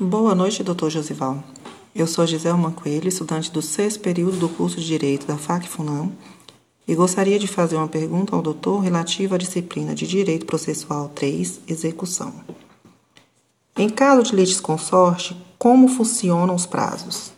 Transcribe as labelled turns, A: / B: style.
A: Boa noite, doutor Josival. Eu sou Giselma Coelho, estudante do sexto período do curso de Direito da FAC-FUNAM, e gostaria de fazer uma pergunta ao doutor relativa à disciplina de Direito Processual 3, Execução. Em caso de litisconsorte, como funcionam os prazos?